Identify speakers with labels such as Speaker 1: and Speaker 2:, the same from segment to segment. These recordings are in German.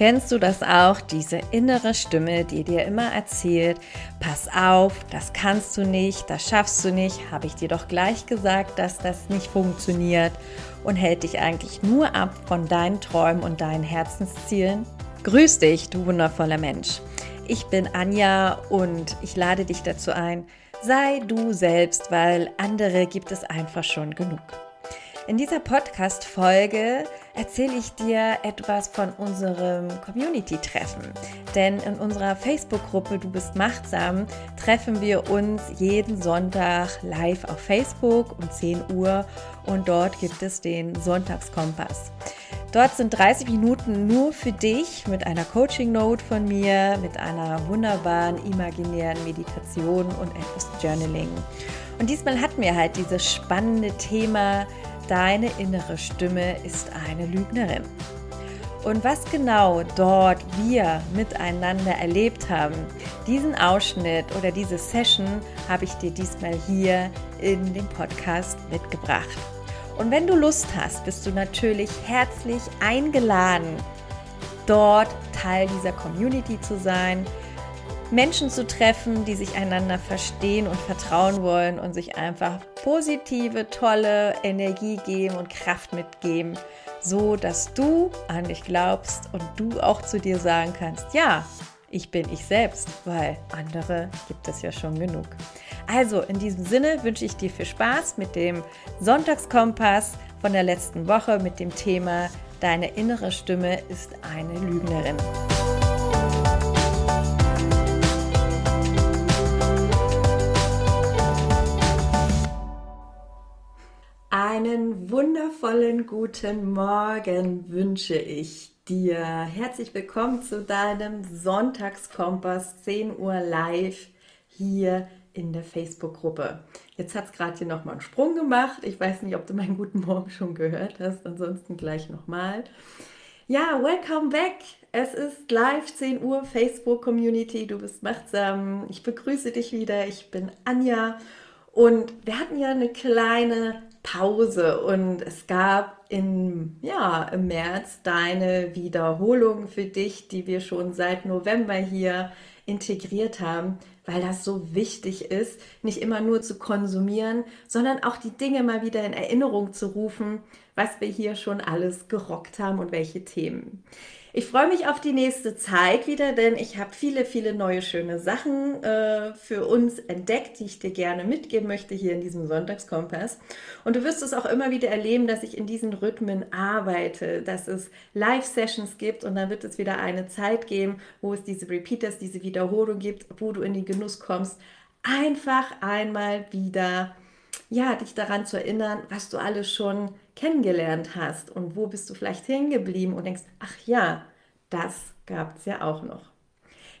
Speaker 1: Kennst du das auch, diese innere Stimme, die dir immer erzählt, pass auf, das kannst du nicht, das schaffst du nicht, habe ich dir doch gleich gesagt, dass das nicht funktioniert und hält dich eigentlich nur ab von deinen Träumen und deinen Herzenszielen? Grüß dich, du wundervoller Mensch. Ich bin Anja und ich lade dich dazu ein, sei du selbst, weil andere gibt es einfach schon genug. In dieser Podcast-Folge erzähle ich dir etwas von unserem Community-Treffen. Denn in unserer Facebook-Gruppe Du bist machtsam treffen wir uns jeden Sonntag live auf Facebook um 10 Uhr und dort gibt es den Sonntagskompass. Dort sind 30 Minuten nur für dich mit einer Coaching-Note von mir, mit einer wunderbaren imaginären Meditation und etwas Journaling. Und diesmal hatten wir halt dieses spannende Thema deine innere Stimme ist eine Lügnerin. Und was genau dort wir miteinander erlebt haben, diesen Ausschnitt oder diese Session habe ich dir diesmal hier in dem Podcast mitgebracht. Und wenn du Lust hast, bist du natürlich herzlich eingeladen, dort Teil dieser Community zu sein, Menschen zu treffen, die sich einander verstehen und vertrauen wollen und sich einfach positive, tolle Energie geben und Kraft mitgeben, so dass du an dich glaubst und du auch zu dir sagen kannst, ja, ich bin ich selbst, weil andere gibt es ja schon genug. Also in diesem Sinne wünsche ich dir viel Spaß mit dem Sonntagskompass von der letzten Woche mit dem Thema Deine innere Stimme ist eine Lügnerin. Einen wundervollen guten Morgen wünsche ich dir. Herzlich willkommen zu deinem Sonntagskompass 10 Uhr live hier in der Facebook-Gruppe. Jetzt hat es gerade hier nochmal einen Sprung gemacht. Ich weiß nicht, ob du meinen guten Morgen schon gehört hast. Ansonsten gleich nochmal. Ja, welcome back. Es ist live 10 Uhr Facebook Community. Du bist machtsam. Ich begrüße dich wieder. Ich bin Anja. Und wir hatten ja eine kleine Pause und es gab in, ja, im März deine Wiederholung für dich, die wir schon seit November hier integriert haben, weil das so wichtig ist, nicht immer nur zu konsumieren, sondern auch die Dinge mal wieder in Erinnerung zu rufen, was wir hier schon alles gerockt haben und welche Themen. Ich freue mich auf die nächste Zeit wieder, denn ich habe viele, viele neue schöne Sachen äh, für uns entdeckt, die ich dir gerne mitgeben möchte hier in diesem Sonntagskompass. Und du wirst es auch immer wieder erleben, dass ich in diesen Rhythmen arbeite, dass es Live-Sessions gibt und dann wird es wieder eine Zeit geben, wo es diese Repeaters, diese Wiederholung gibt, wo du in den Genuss kommst, einfach einmal wieder ja, dich daran zu erinnern, was du alles schon kennengelernt hast und wo bist du vielleicht hängen geblieben und denkst, ach ja, das gab es ja auch noch.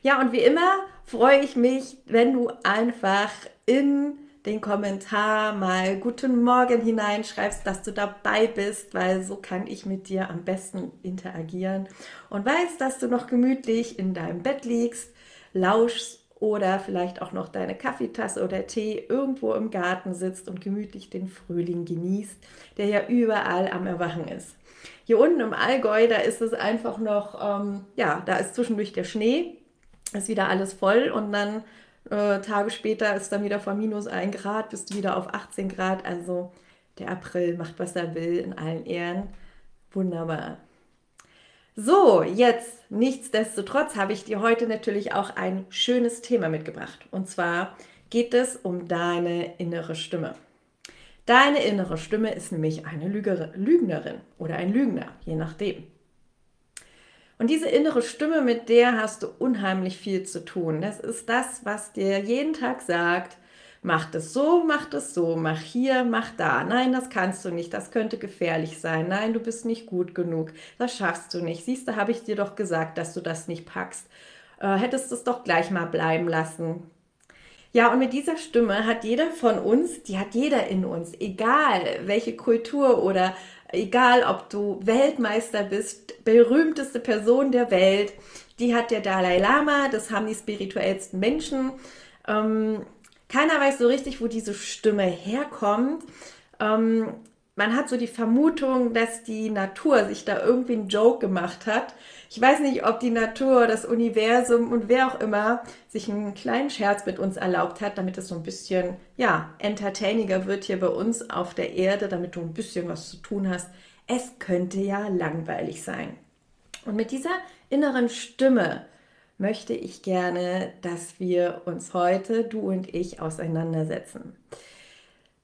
Speaker 1: Ja, und wie immer freue ich mich, wenn du einfach in den Kommentar mal Guten Morgen hineinschreibst, dass du dabei bist, weil so kann ich mit dir am besten interagieren und weißt, dass du noch gemütlich in deinem Bett liegst, lauschst oder vielleicht auch noch deine Kaffeetasse oder Tee irgendwo im Garten sitzt und gemütlich den Frühling genießt, der ja überall am Erwachen ist. Hier unten im Allgäu, da ist es einfach noch, ähm, ja, da ist zwischendurch der Schnee, ist wieder alles voll und dann äh, Tage später ist dann wieder von minus 1 Grad, bist du wieder auf 18 Grad. Also der April macht, was er will, in allen Ehren. Wunderbar. So, jetzt nichtsdestotrotz habe ich dir heute natürlich auch ein schönes Thema mitgebracht. Und zwar geht es um deine innere Stimme. Deine innere Stimme ist nämlich eine Lügnerin oder ein Lügner, je nachdem. Und diese innere Stimme, mit der hast du unheimlich viel zu tun. Das ist das, was dir jeden Tag sagt, mach das so, mach das so, mach hier, mach da. Nein, das kannst du nicht, das könnte gefährlich sein. Nein, du bist nicht gut genug, das schaffst du nicht. Siehst du, habe ich dir doch gesagt, dass du das nicht packst. Äh, hättest es doch gleich mal bleiben lassen. Ja, und mit dieser Stimme hat jeder von uns, die hat jeder in uns, egal welche Kultur oder egal ob du Weltmeister bist, berühmteste Person der Welt, die hat der Dalai Lama, das haben die spirituellsten Menschen. Ähm, keiner weiß so richtig, wo diese Stimme herkommt. Ähm, man hat so die Vermutung, dass die Natur sich da irgendwie einen Joke gemacht hat. Ich weiß nicht, ob die Natur, das Universum und wer auch immer sich einen kleinen Scherz mit uns erlaubt hat, damit es so ein bisschen, ja, entertainiger wird hier bei uns auf der Erde, damit du ein bisschen was zu tun hast. Es könnte ja langweilig sein. Und mit dieser inneren Stimme möchte ich gerne, dass wir uns heute, du und ich, auseinandersetzen.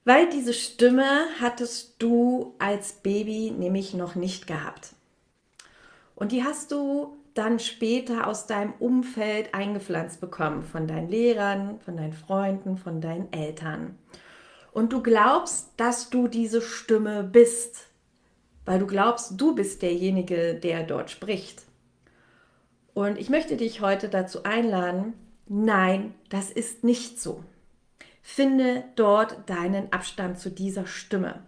Speaker 1: Weil diese Stimme hattest du als Baby nämlich noch nicht gehabt. Und die hast du dann später aus deinem Umfeld eingepflanzt bekommen, von deinen Lehrern, von deinen Freunden, von deinen Eltern. Und du glaubst, dass du diese Stimme bist, weil du glaubst, du bist derjenige, der dort spricht. Und ich möchte dich heute dazu einladen, nein, das ist nicht so. Finde dort deinen Abstand zu dieser Stimme,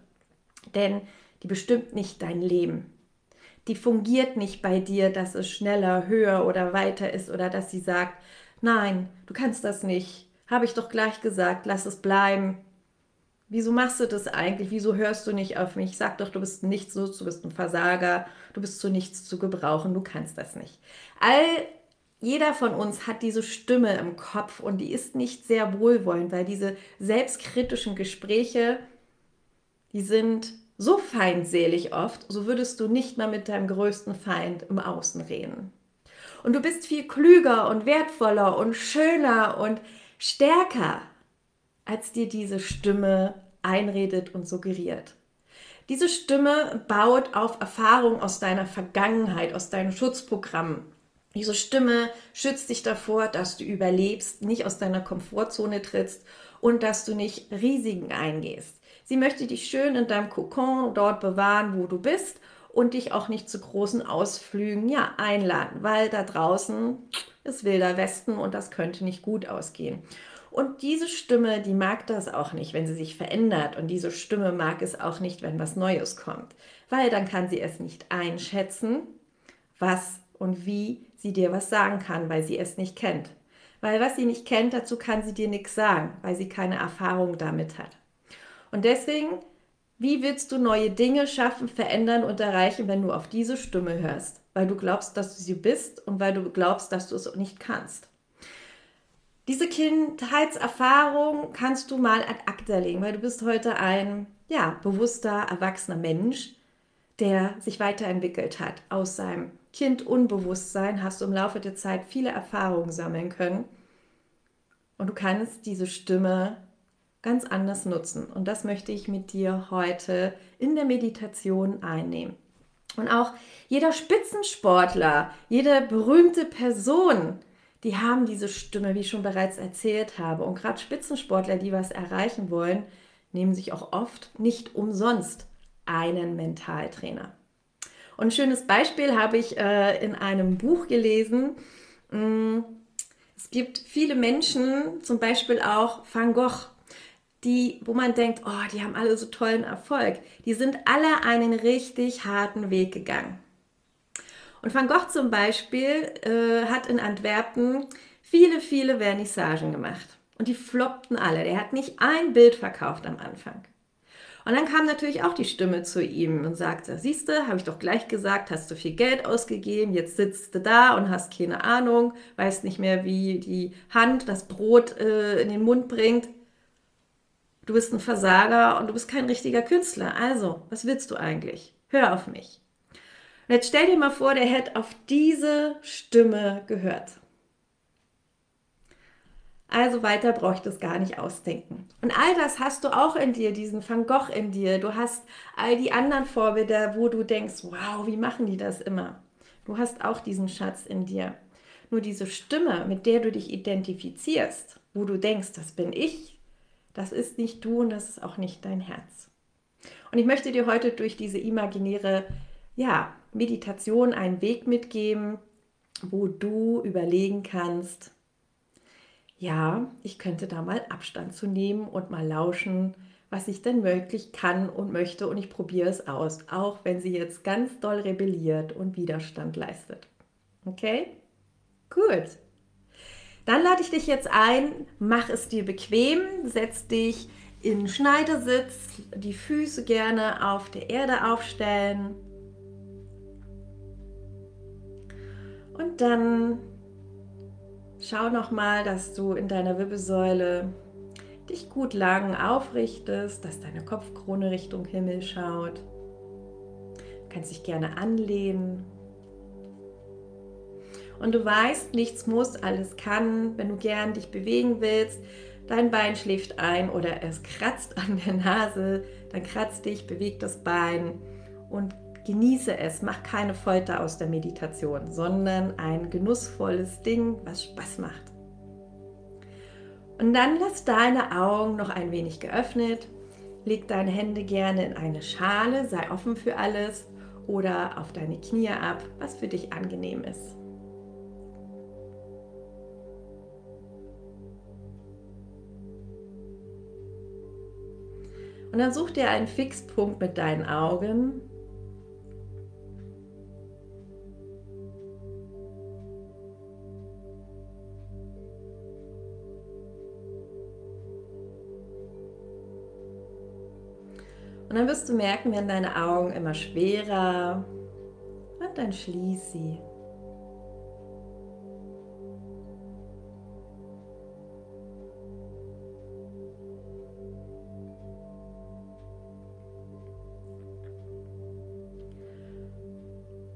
Speaker 1: denn die bestimmt nicht dein Leben. Die fungiert nicht bei dir, dass es schneller, höher oder weiter ist oder dass sie sagt, nein, du kannst das nicht, habe ich doch gleich gesagt, lass es bleiben. Wieso machst du das eigentlich? Wieso hörst du nicht auf mich? Sag doch, du bist nichts so, du bist ein Versager, du bist zu nichts zu gebrauchen, du kannst das nicht. All jeder von uns hat diese Stimme im Kopf und die ist nicht sehr wohlwollend, weil diese selbstkritischen Gespräche, die sind so feindselig oft, so würdest du nicht mal mit deinem größten Feind im Außen reden. Und du bist viel klüger und wertvoller und schöner und stärker, als dir diese Stimme einredet und suggeriert. Diese Stimme baut auf Erfahrung aus deiner Vergangenheit, aus deinen Schutzprogrammen diese Stimme schützt dich davor, dass du überlebst, nicht aus deiner Komfortzone trittst und dass du nicht Risiken eingehst. Sie möchte dich schön in deinem Kokon dort bewahren, wo du bist und dich auch nicht zu großen Ausflügen ja, einladen, weil da draußen ist wilder Westen und das könnte nicht gut ausgehen. Und diese Stimme, die mag das auch nicht, wenn sie sich verändert. Und diese Stimme mag es auch nicht, wenn was Neues kommt, weil dann kann sie es nicht einschätzen, was und wie sie dir was sagen kann, weil sie es nicht kennt. Weil was sie nicht kennt, dazu kann sie dir nichts sagen, weil sie keine Erfahrung damit hat. Und deswegen, wie willst du neue Dinge schaffen, verändern und erreichen, wenn du auf diese Stimme hörst? Weil du glaubst, dass du sie bist und weil du glaubst, dass du es nicht kannst. Diese Kindheitserfahrung kannst du mal ad acta legen, weil du bist heute ein ja, bewusster, erwachsener Mensch, der sich weiterentwickelt hat aus seinem Kindunbewusstsein hast du im Laufe der Zeit viele Erfahrungen sammeln können und du kannst diese Stimme ganz anders nutzen. Und das möchte ich mit dir heute in der Meditation einnehmen. Und auch jeder Spitzensportler, jede berühmte Person, die haben diese Stimme, wie ich schon bereits erzählt habe. Und gerade Spitzensportler, die was erreichen wollen, nehmen sich auch oft nicht umsonst einen Mentaltrainer. Und ein schönes Beispiel habe ich äh, in einem Buch gelesen. Mm, es gibt viele Menschen, zum Beispiel auch Van Gogh, die, wo man denkt, oh, die haben alle so tollen Erfolg. Die sind alle einen richtig harten Weg gegangen. Und Van Gogh zum Beispiel äh, hat in Antwerpen viele, viele Vernissagen gemacht. Und die floppten alle. Der hat nicht ein Bild verkauft am Anfang. Und dann kam natürlich auch die Stimme zu ihm und sagte, siehst du, habe ich doch gleich gesagt, hast du viel Geld ausgegeben, jetzt sitzt du da und hast keine Ahnung, weißt nicht mehr, wie die Hand das Brot äh, in den Mund bringt. Du bist ein Versager und du bist kein richtiger Künstler. Also, was willst du eigentlich? Hör auf mich. Und jetzt stell dir mal vor, der hätte auf diese Stimme gehört. Also weiter ich das gar nicht ausdenken. Und all das hast du auch in dir, diesen Van Gogh in dir. Du hast all die anderen Vorbilder, wo du denkst, wow, wie machen die das immer? Du hast auch diesen Schatz in dir. Nur diese Stimme, mit der du dich identifizierst, wo du denkst, das bin ich, das ist nicht du und das ist auch nicht dein Herz. Und ich möchte dir heute durch diese imaginäre ja, Meditation einen Weg mitgeben, wo du überlegen kannst, ja, ich könnte da mal Abstand zu nehmen und mal lauschen, was ich denn wirklich kann und möchte und ich probiere es aus, auch wenn sie jetzt ganz doll rebelliert und Widerstand leistet. Okay? Gut. Dann lade ich dich jetzt ein, mach es dir bequem, setz dich in Schneidersitz, die Füße gerne auf der Erde aufstellen. Und dann schau nochmal, dass du in deiner Wirbelsäule dich gut lang aufrichtest, dass deine Kopfkrone Richtung Himmel schaut. Du kannst dich gerne anlehnen. Und du weißt, nichts muss, alles kann. Wenn du gern dich bewegen willst, dein Bein schläft ein oder es kratzt an der Nase, dann kratzt dich, beweg das Bein und genieße es. Mach keine Folter aus der Meditation, sondern ein genussvolles Ding, was Spaß macht. Und dann lass deine Augen noch ein wenig geöffnet. Leg deine Hände gerne in eine Schale, sei offen für alles oder auf deine Knie ab, was für dich angenehm ist. Und dann such dir einen Fixpunkt mit deinen Augen Und dann wirst du merken, werden deine Augen immer schwerer und dann schließ sie.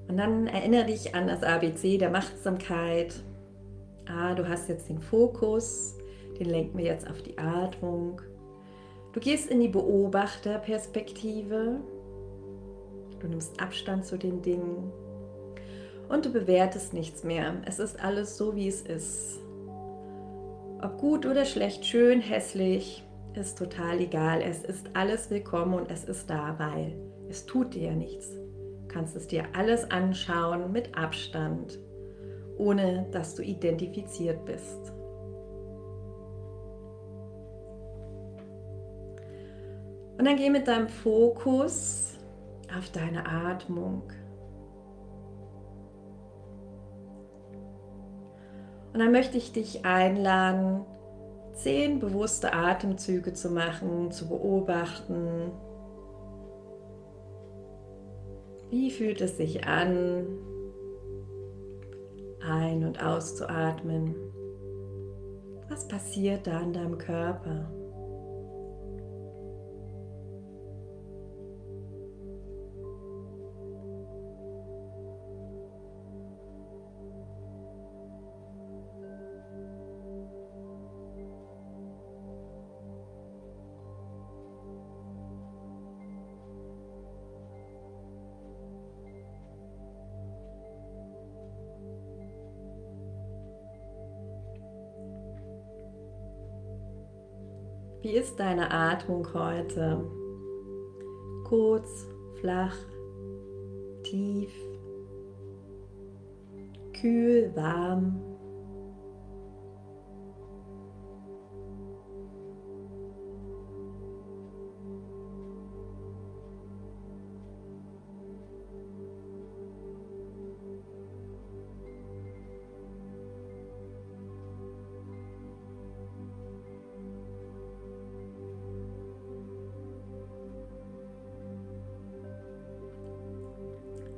Speaker 1: Und dann erinnere dich an das ABC der Machtsamkeit. Ah, du hast jetzt den Fokus, den lenken wir jetzt auf die Atmung. Du gehst in die Beobachterperspektive. Du nimmst Abstand zu den Dingen. Und du bewertest nichts mehr. Es ist alles so, wie es ist. Ob gut oder schlecht, schön, hässlich, ist total egal. Es ist alles willkommen und es ist da, weil es tut dir ja nichts. Du kannst es dir alles anschauen mit Abstand, ohne dass du identifiziert bist. Und dann geh mit deinem Fokus auf deine Atmung. Und dann möchte ich dich einladen, zehn bewusste Atemzüge zu machen, zu beobachten. Wie fühlt es sich an, ein- und auszuatmen? Was passiert da in deinem Körper? Ist deine Atmung heute? Kurz, flach, tief, kühl, warm.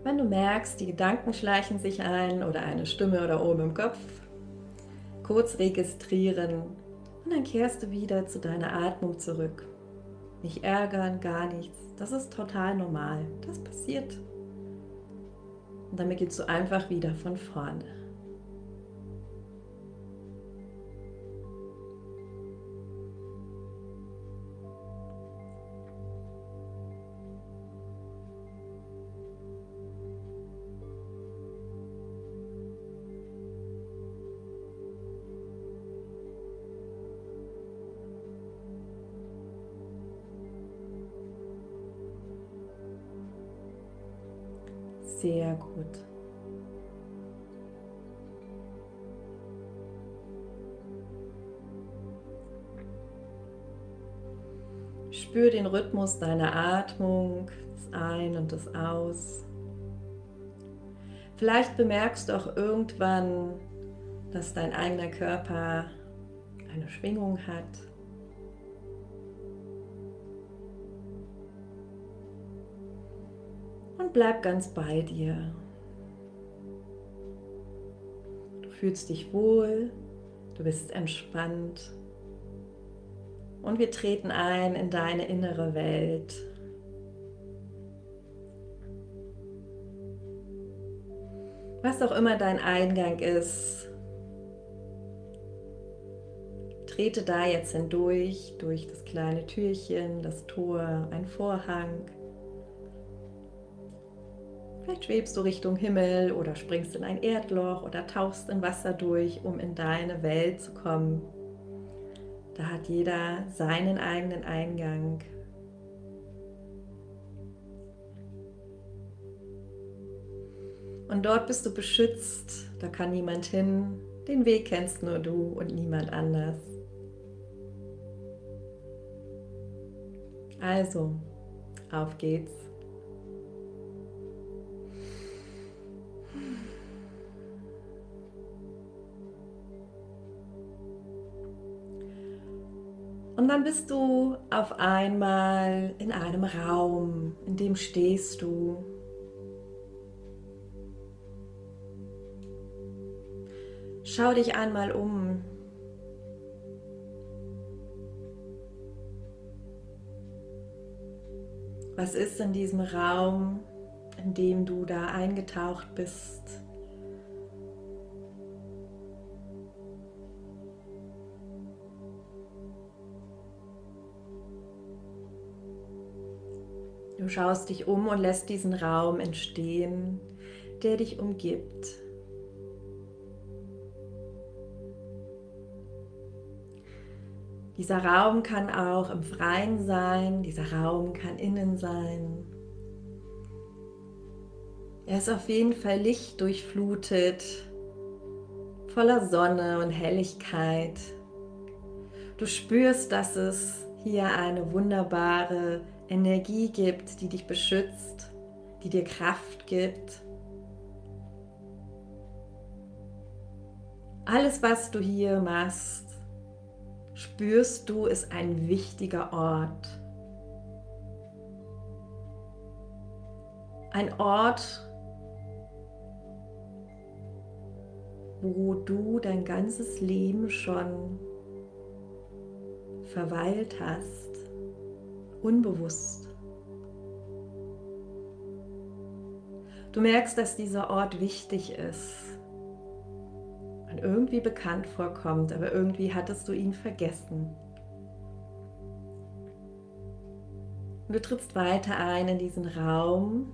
Speaker 1: Wenn du merkst, die Gedanken schleichen sich ein oder eine Stimme oder oben im Kopf, kurz registrieren und dann kehrst du wieder zu deiner Atmung zurück. Nicht ärgern, gar nichts. Das ist total normal. Das passiert. Und damit gehst du einfach wieder von vorne. Gut. Spür den Rhythmus deiner Atmung, das Ein- und das Aus. Vielleicht bemerkst du auch irgendwann, dass dein eigener Körper eine Schwingung hat. Bleib ganz bei dir. Du fühlst dich wohl, du bist entspannt. Und wir treten ein in deine innere Welt. Was auch immer dein Eingang ist, trete da jetzt hindurch, durch das kleine Türchen, das Tor, ein Vorhang. Vielleicht schwebst du Richtung Himmel oder springst in ein Erdloch oder tauchst in Wasser durch, um in deine Welt zu kommen. Da hat jeder seinen eigenen Eingang. Und dort bist du beschützt, da kann niemand hin. Den Weg kennst nur du und niemand anders. Also, auf geht's. Dann bist du auf einmal in einem Raum, in dem stehst du. Schau dich einmal um. Was ist in diesem Raum, in dem du da eingetaucht bist? Schaust dich um und lässt diesen Raum entstehen, der dich umgibt. Dieser Raum kann auch im Freien sein, dieser Raum kann innen sein. Er ist auf jeden Fall lichtdurchflutet, voller Sonne und Helligkeit. Du spürst, dass es hier eine wunderbare Energie gibt, die dich beschützt, die dir Kraft gibt. Alles, was du hier machst, spürst du, ist ein wichtiger Ort. Ein Ort, wo du dein ganzes Leben schon verweilt hast, unbewusst. Du merkst, dass dieser Ort wichtig ist und irgendwie bekannt vorkommt, aber irgendwie hattest du ihn vergessen. Und du trittst weiter ein in diesen Raum.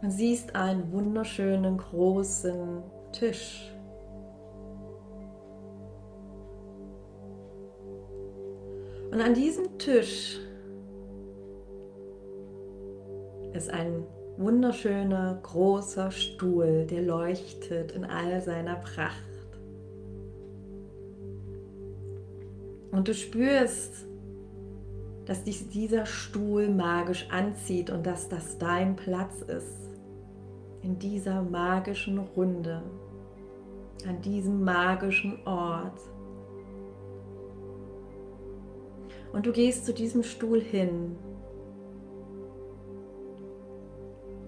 Speaker 1: Und siehst einen wunderschönen großen Tisch. Und an diesem Tisch ist ein wunderschöner großer Stuhl, der leuchtet in all seiner Pracht. Und du spürst, dass dich dieser Stuhl magisch anzieht und dass das dein Platz ist in dieser magischen Runde, an diesem magischen Ort. Und du gehst zu diesem Stuhl hin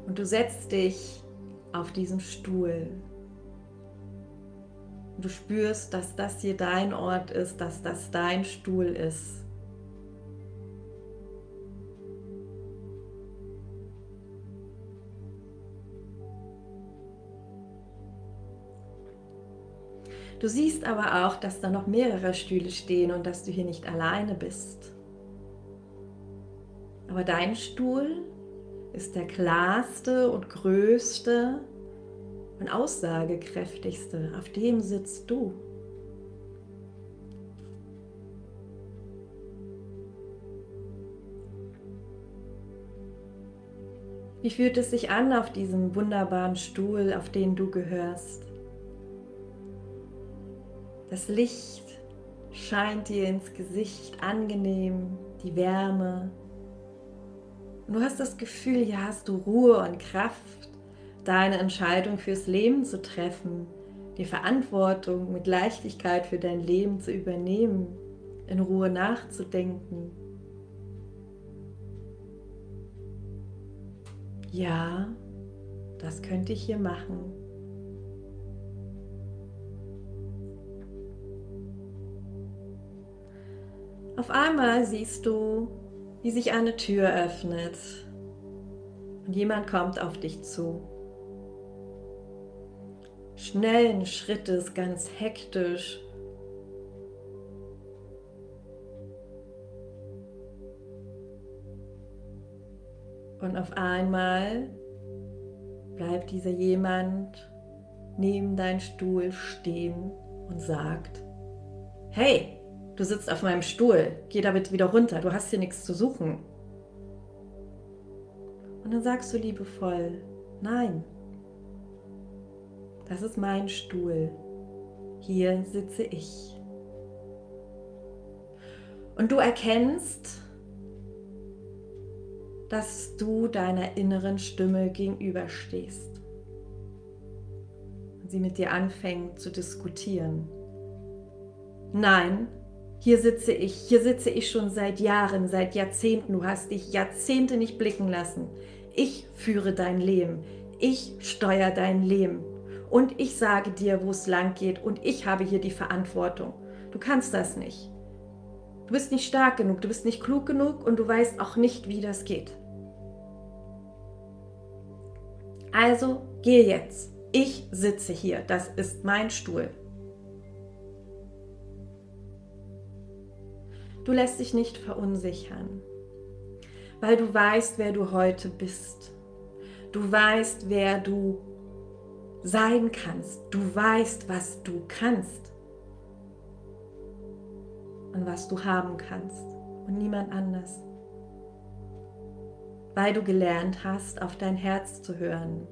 Speaker 1: Und du setzt dich auf diesen Stuhl. Du spürst, dass das hier dein Ort ist, dass das dein Stuhl ist. Du siehst aber auch, dass da noch mehrere Stühle stehen und dass du hier nicht alleine bist. Aber dein Stuhl ist der klarste und größte und aussagekräftigste. Auf dem sitzt du. Wie fühlt es sich an auf diesem wunderbaren Stuhl, auf den du gehörst? Das Licht scheint dir ins Gesicht angenehm, die Wärme, und du hast das Gefühl, hier hast du Ruhe und Kraft, deine Entscheidung fürs Leben zu treffen, die Verantwortung mit Leichtigkeit für dein Leben zu übernehmen. in Ruhe nachzudenken. Ja, das könnte ich hier machen. Auf einmal siehst du, wie sich eine Tür öffnet und jemand kommt auf dich zu. Schnellen Schrittes, ganz hektisch. Und auf einmal bleibt dieser jemand neben deinem Stuhl stehen und sagt, hey, Du sitzt auf meinem Stuhl. Geh damit wieder runter. Du hast hier nichts zu suchen. Und dann sagst du liebevoll, nein, das ist mein Stuhl. Hier sitze ich. Und du erkennst, dass du deiner inneren Stimme gegenüberstehst. Und sie mit dir anfängt zu diskutieren. Nein, hier sitze ich, hier sitze ich schon seit Jahren, seit Jahrzehnten. Du hast dich Jahrzehnte nicht blicken lassen. Ich führe dein Leben. Ich steuere dein Leben. Und ich sage dir, wo es lang geht. Und ich habe hier die Verantwortung. Du kannst das nicht. Du bist nicht stark genug, du bist nicht klug genug und du weißt auch nicht, wie das geht. Also geh jetzt. Ich sitze hier. Das ist mein Stuhl. Du lässt dich nicht verunsichern, weil du weißt, wer du heute bist. Du weißt, wer du sein kannst. Du weißt, was du kannst und was du haben kannst und niemand anders. Weil du gelernt hast, auf dein Herz zu hören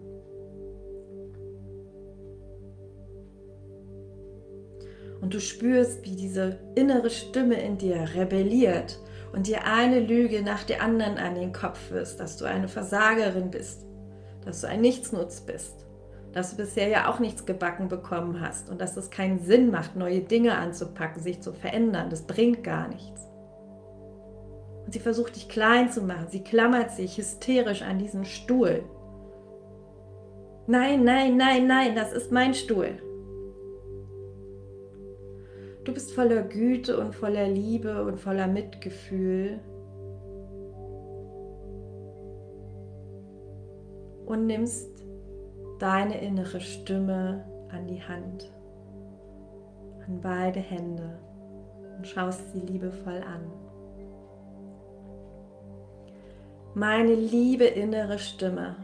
Speaker 1: und du spürst, wie diese innere Stimme in dir rebelliert und dir eine Lüge nach der anderen an den Kopf wirst, dass du eine Versagerin bist, dass du ein Nichtsnutz bist, dass du bisher ja auch nichts gebacken bekommen hast und dass es keinen Sinn macht, neue Dinge anzupacken, sich zu verändern, das bringt gar nichts. Und sie versucht dich klein zu machen, sie klammert sich hysterisch an diesen Stuhl. Nein, nein, nein, nein, das ist mein Stuhl. Du bist voller Güte und voller Liebe und voller Mitgefühl. Und nimmst deine innere Stimme an die Hand, an beide Hände und schaust sie liebevoll an. Meine liebe innere Stimme,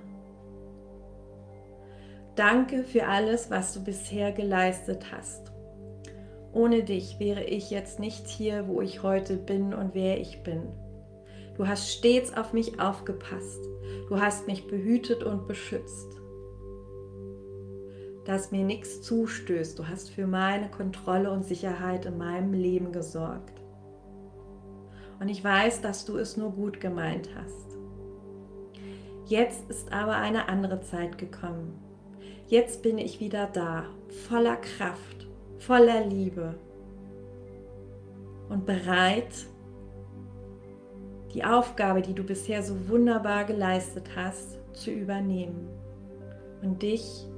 Speaker 1: danke für alles, was du bisher geleistet hast. Ohne dich wäre ich jetzt nicht hier, wo ich heute bin und wer ich bin. Du hast stets auf mich aufgepasst. Du hast mich behütet und beschützt. Dass mir nichts zustößt. Du hast für meine Kontrolle und Sicherheit in meinem Leben gesorgt. Und ich weiß, dass du es nur gut gemeint hast. Jetzt ist aber eine andere Zeit gekommen. Jetzt bin ich wieder da, voller Kraft voller Liebe und bereit, die Aufgabe, die du bisher so wunderbar geleistet hast, zu übernehmen. Und dich,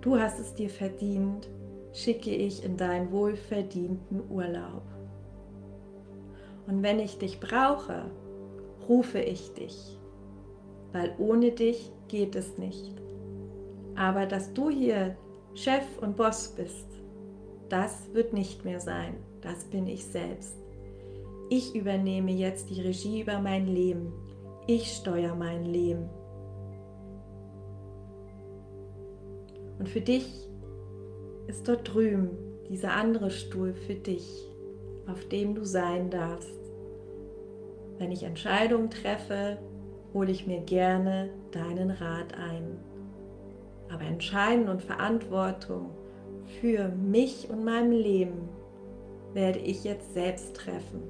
Speaker 1: du hast es dir verdient, schicke ich in deinen wohlverdienten Urlaub. Und wenn ich dich brauche, rufe ich dich, weil ohne dich geht es nicht. Aber dass du hier Chef und Boss bist, das wird nicht mehr sein. Das bin ich selbst. Ich übernehme jetzt die Regie über mein Leben. Ich steuere mein Leben. Und für dich ist dort drüben dieser andere Stuhl für dich, auf dem du sein darfst. Wenn ich Entscheidungen treffe, hole ich mir gerne deinen Rat ein. Aber Entscheiden und Verantwortung für mich und mein Leben werde ich jetzt selbst treffen.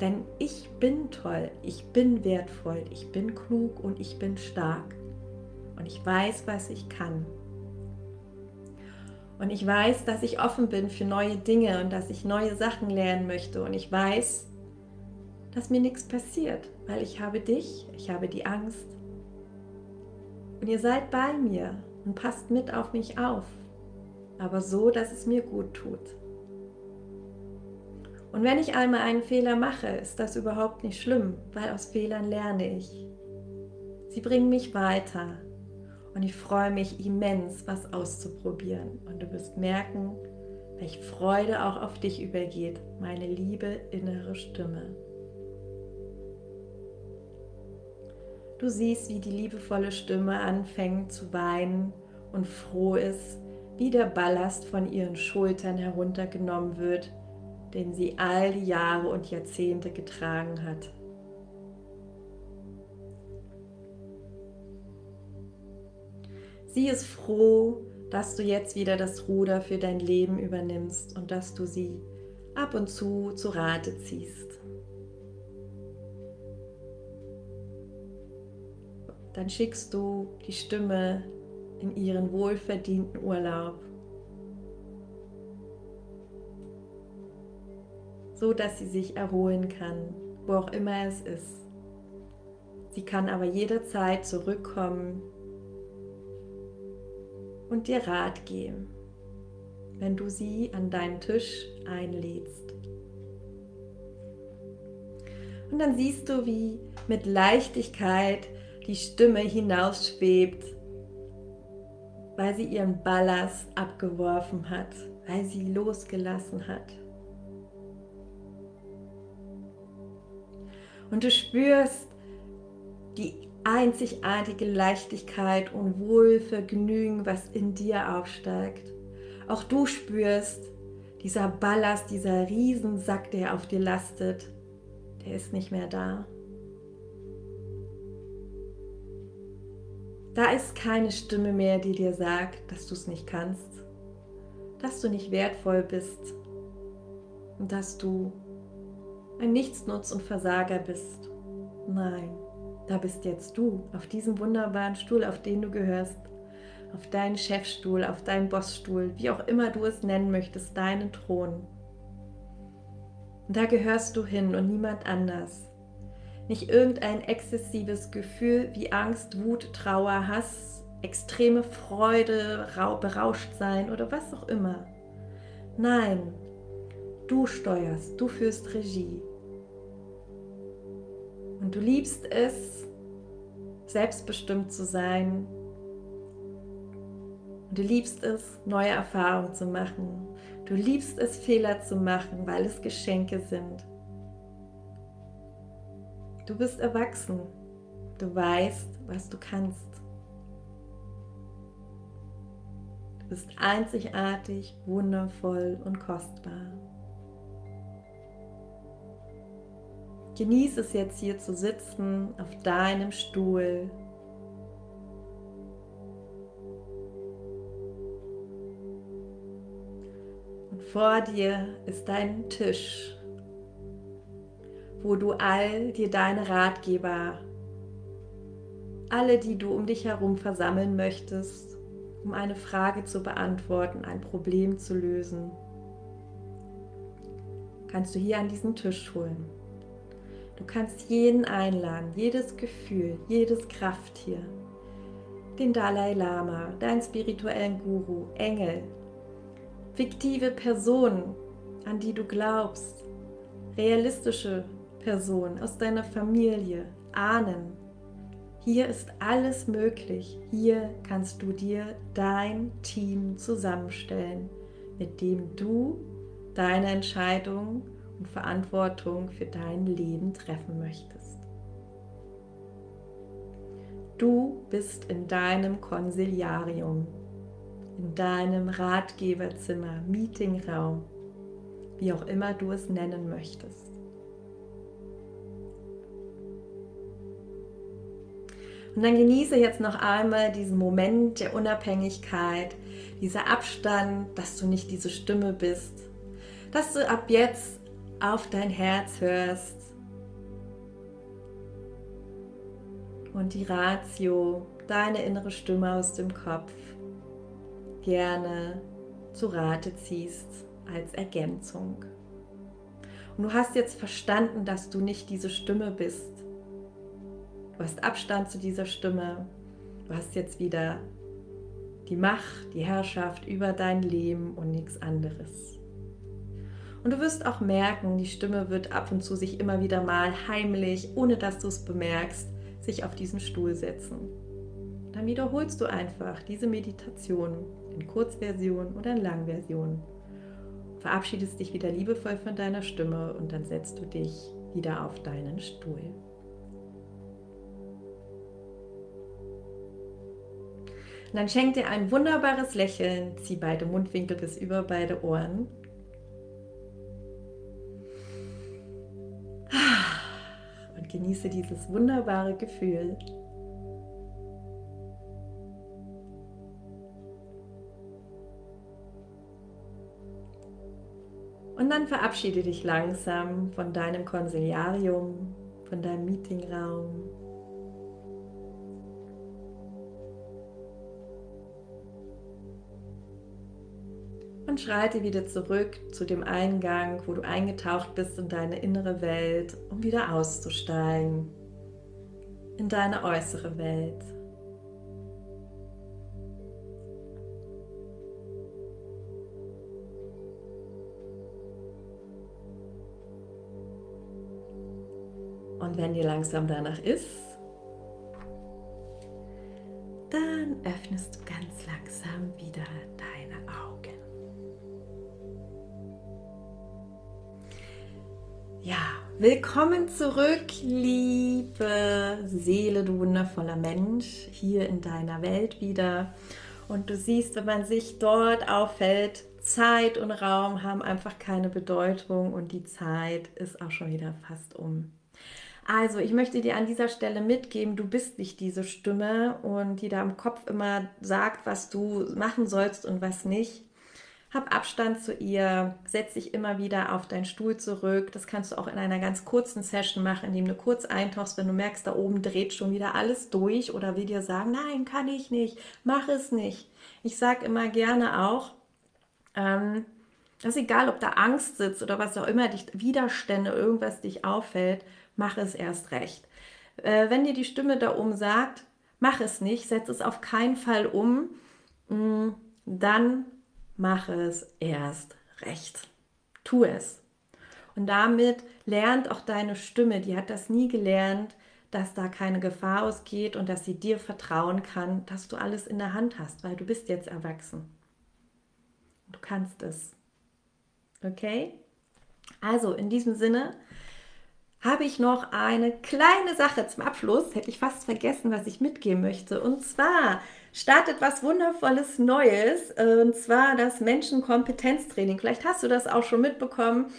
Speaker 1: Denn ich bin toll, ich bin wertvoll, ich bin klug und ich bin stark. Und ich weiß, was ich kann. Und ich weiß, dass ich offen bin für neue Dinge und dass ich neue Sachen lernen möchte. Und ich weiß, dass mir nichts passiert, weil ich habe dich, ich habe die Angst. Und ihr seid bei mir und passt mit auf mich auf, aber so, dass es mir gut tut. Und wenn ich einmal einen Fehler mache, ist das überhaupt nicht schlimm, weil aus Fehlern lerne ich. Sie bringen mich weiter und ich freue mich immens, was auszuprobieren. Und du wirst merken, welche Freude auch auf dich übergeht, meine liebe innere Stimme. Du siehst, wie die liebevolle Stimme anfängt zu weinen und froh ist, wie der Ballast von ihren Schultern heruntergenommen wird, den sie all die Jahre und Jahrzehnte getragen hat. Sie ist froh, dass du jetzt wieder das Ruder für dein Leben übernimmst und dass du sie ab und zu zu Rate ziehst. dann schickst du die Stimme in ihren wohlverdienten Urlaub. So dass sie sich erholen kann, wo auch immer es ist. Sie kann aber jederzeit zurückkommen und dir Rat geben, wenn du sie an deinen Tisch einlädst. Und dann siehst du, wie mit Leichtigkeit die Stimme hinausschwebt, weil sie ihren Ballast abgeworfen hat, weil sie losgelassen hat. Und du spürst die einzigartige Leichtigkeit und Wohlvergnügen, was in dir aufsteigt. Auch du spürst, dieser Ballast, dieser Riesensack, der auf dir lastet, der ist nicht mehr da. Da ist keine Stimme mehr, die dir sagt, dass du es nicht kannst, dass du nicht wertvoll bist und dass du ein Nichtsnutz und Versager bist. Nein, da bist jetzt du auf diesem wunderbaren Stuhl, auf den du gehörst, auf deinen Chefstuhl, auf deinen Bossstuhl, wie auch immer du es nennen möchtest, deinen Thron. Und da gehörst du hin und niemand anders nicht irgendein exzessives Gefühl wie Angst, Wut, Trauer, Hass, extreme Freude, berauscht sein oder was auch immer. Nein, du steuerst, du führst Regie. Und du liebst es, selbstbestimmt zu sein. Und du liebst es, neue Erfahrungen zu machen. Du liebst es, Fehler zu machen, weil es Geschenke sind. Du bist erwachsen. Du weißt, was du kannst. Du bist einzigartig, wundervoll und kostbar. Genieß es jetzt hier zu sitzen auf deinem Stuhl. Und vor dir ist dein Tisch wo du all dir deine Ratgeber, alle, die du um dich herum versammeln möchtest, um eine Frage zu beantworten, ein Problem zu lösen, kannst du hier an diesen Tisch holen. Du kannst jeden einladen, jedes Gefühl, jedes Krafttier, den Dalai Lama, deinen spirituellen Guru, Engel, fiktive Personen, an die du glaubst, realistische Person, aus deiner Familie, Ahnen. Hier ist alles möglich. Hier kannst du dir dein Team zusammenstellen, mit dem du deine Entscheidung und Verantwortung für dein Leben treffen möchtest. Du bist in deinem Konsiliarium, in deinem Ratgeberzimmer, Meetingraum, wie auch immer du es nennen möchtest. Und dann genieße jetzt noch einmal diesen Moment der Unabhängigkeit, dieser Abstand, dass du nicht diese Stimme bist, dass du ab jetzt auf dein Herz hörst und die Ratio, deine innere Stimme aus dem Kopf, gerne zu Rate ziehst als Ergänzung. Und du hast jetzt verstanden, dass du nicht diese Stimme bist. Du hast Abstand zu dieser Stimme. Du hast jetzt wieder die Macht, die Herrschaft über dein Leben und nichts anderes. Und du wirst auch merken, die Stimme wird ab und zu sich immer wieder mal heimlich, ohne dass du es bemerkst, sich auf diesen Stuhl setzen. Dann wiederholst du einfach diese Meditation in Kurzversion oder in Langversion. Verabschiedest dich wieder liebevoll von deiner Stimme und dann setzt du dich wieder auf deinen Stuhl. Und dann schenk dir ein wunderbares Lächeln, zieh beide Mundwinkel bis über beide Ohren. Und genieße dieses wunderbare Gefühl. Und dann verabschiede dich langsam von deinem Konsiliarium, von deinem Meetingraum, und schreite wieder zurück zu dem Eingang, wo du eingetaucht bist in deine innere Welt, um wieder auszusteigen in deine äußere Welt. Und wenn dir langsam danach ist, dann öffnest du ganz langsam wieder deine willkommen zurück, liebe Seele, du wundervoller Mensch, hier in deiner Welt wieder. Und du siehst, wenn man sich dort auffällt, Zeit und Raum haben einfach keine Bedeutung und die Zeit ist auch schon wieder fast um. Also, ich möchte dir an dieser Stelle mitgeben, du bist nicht diese Stimme und die da im Kopf immer sagt, was du machen sollst und was nicht. Hab Abstand zu ihr, setz dich immer wieder auf deinen Stuhl zurück. Das kannst du auch in einer ganz kurzen Session machen, indem du kurz eintauchst, wenn du merkst, da oben dreht schon wieder alles durch oder will dir sagen, nein, kann ich nicht, mach es nicht. Ich sage immer gerne auch, ähm, dass egal, ob da Angst sitzt oder was auch immer, dich Widerstände, irgendwas dich auffällt, mach es erst recht. Äh, wenn dir die Stimme da oben sagt, mach es nicht, setz es auf keinen Fall um, mh, mm, dann mache es erst recht. Tu es. Und damit lernt auch deine Stimme, die hat das nie gelernt, dass da keine Gefahr ausgeht und dass sie dir vertrauen kann, dass du alles in der Hand hast, weil du bist jetzt erwachsen. Du kannst es. Okay? Also in diesem Sinne habe ich noch eine kleine Sache zum Abschluss. Hätte ich fast vergessen, was ich mitgeben möchte. Und zwar startet was Wundervolles Neues, und zwar das Menschenkompetenztraining. Vielleicht hast du das auch schon mitbekommen.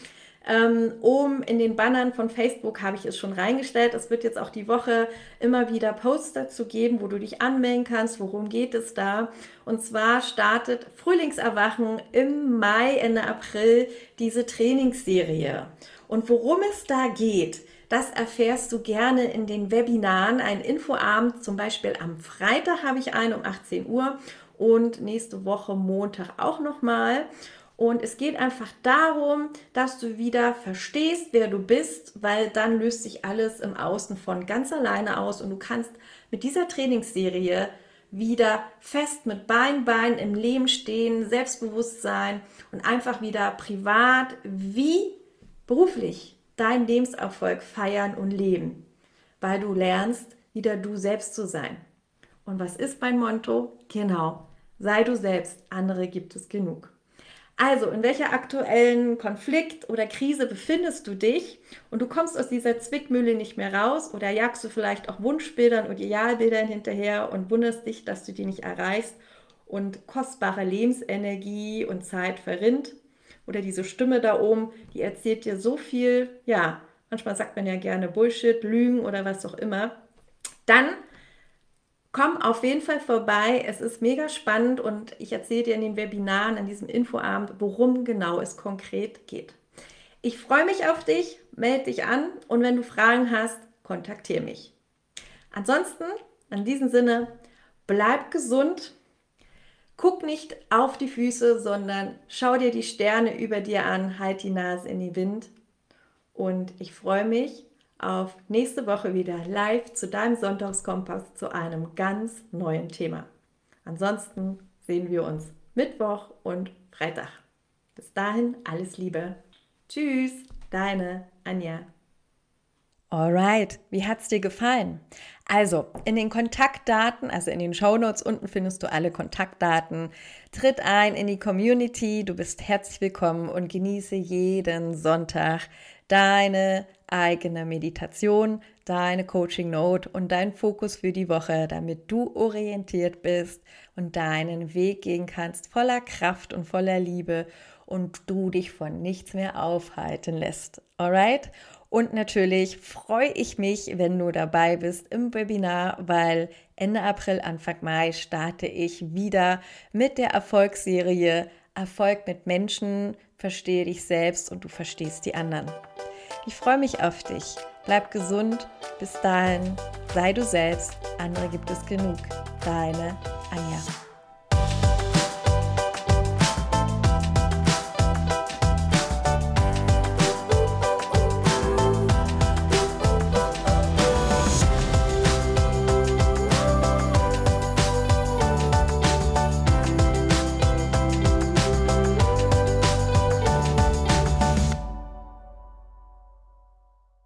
Speaker 1: Ähm, um in den Bannern von Facebook habe ich es schon reingestellt. Es wird jetzt auch die Woche immer wieder Posts dazu geben, wo du dich anmelden kannst. Worum geht es da? Und zwar startet Frühlingserwachen im Mai, Ende April diese Trainingsserie. Und worum es da geht, das erfährst du gerne in den Webinaren. Ein Infoabend, zum Beispiel am Freitag habe ich einen um 18 Uhr und nächste Woche Montag auch nochmal. Und es geht einfach darum, dass du wieder verstehst, wer du bist, weil dann löst sich alles im Außen von ganz alleine aus und du kannst mit dieser Trainingsserie wieder fest mit Bein, Bein im Leben stehen, Selbstbewusstsein und einfach wieder privat wie beruflich deinen Lebenserfolg feiern und leben, weil du lernst, wieder du selbst zu sein. Und was ist mein Motto? Genau, sei du selbst, andere gibt es genug. Also, in welcher aktuellen Konflikt oder Krise befindest du dich und du kommst aus dieser Zwickmühle nicht mehr raus oder jagst du vielleicht auch Wunschbildern und Idealbildern hinterher und wunderst dich, dass du die nicht erreichst und kostbare Lebensenergie und Zeit verrinnt oder diese Stimme da oben, die erzählt dir so viel, ja, manchmal sagt man ja gerne Bullshit, Lügen oder was auch immer, dann komm auf jeden Fall vorbei. Es ist mega spannend und ich erzähle dir in den Webinaren, an diesem Infoabend, worum genau es konkret geht. Ich freue mich auf dich, melde dich an und wenn du Fragen hast, kontaktiere mich. Ansonsten, in diesem Sinne, bleib gesund Guck nicht auf die Füße, sondern schau dir die Sterne über dir an, halt die Nase in den Wind. Und ich freue mich auf nächste Woche wieder live zu deinem Sonntagskompass zu einem ganz neuen Thema. Ansonsten sehen wir uns Mittwoch und Freitag. Bis dahin alles Liebe. Tschüss, deine Anja. Alright, wie hat's dir gefallen? Also, in den Kontaktdaten, also in den Shownotes unten findest du alle Kontaktdaten. Tritt ein in die Community, du bist herzlich willkommen und genieße jeden Sonntag deine eigene Meditation, deine Coaching Note und dein Fokus für die Woche, damit du orientiert bist und deinen Weg gehen kannst voller Kraft und voller Liebe und du dich von nichts mehr aufhalten lässt. Alright? Und natürlich freue ich mich, wenn du dabei bist im Webinar, weil Ende April, Anfang Mai starte ich wieder mit der Erfolgsserie Erfolg mit Menschen, verstehe dich selbst und du verstehst die anderen. Ich freue mich auf dich. Bleib gesund. Bis dahin, sei du selbst. Andere gibt es genug. Deine Anja.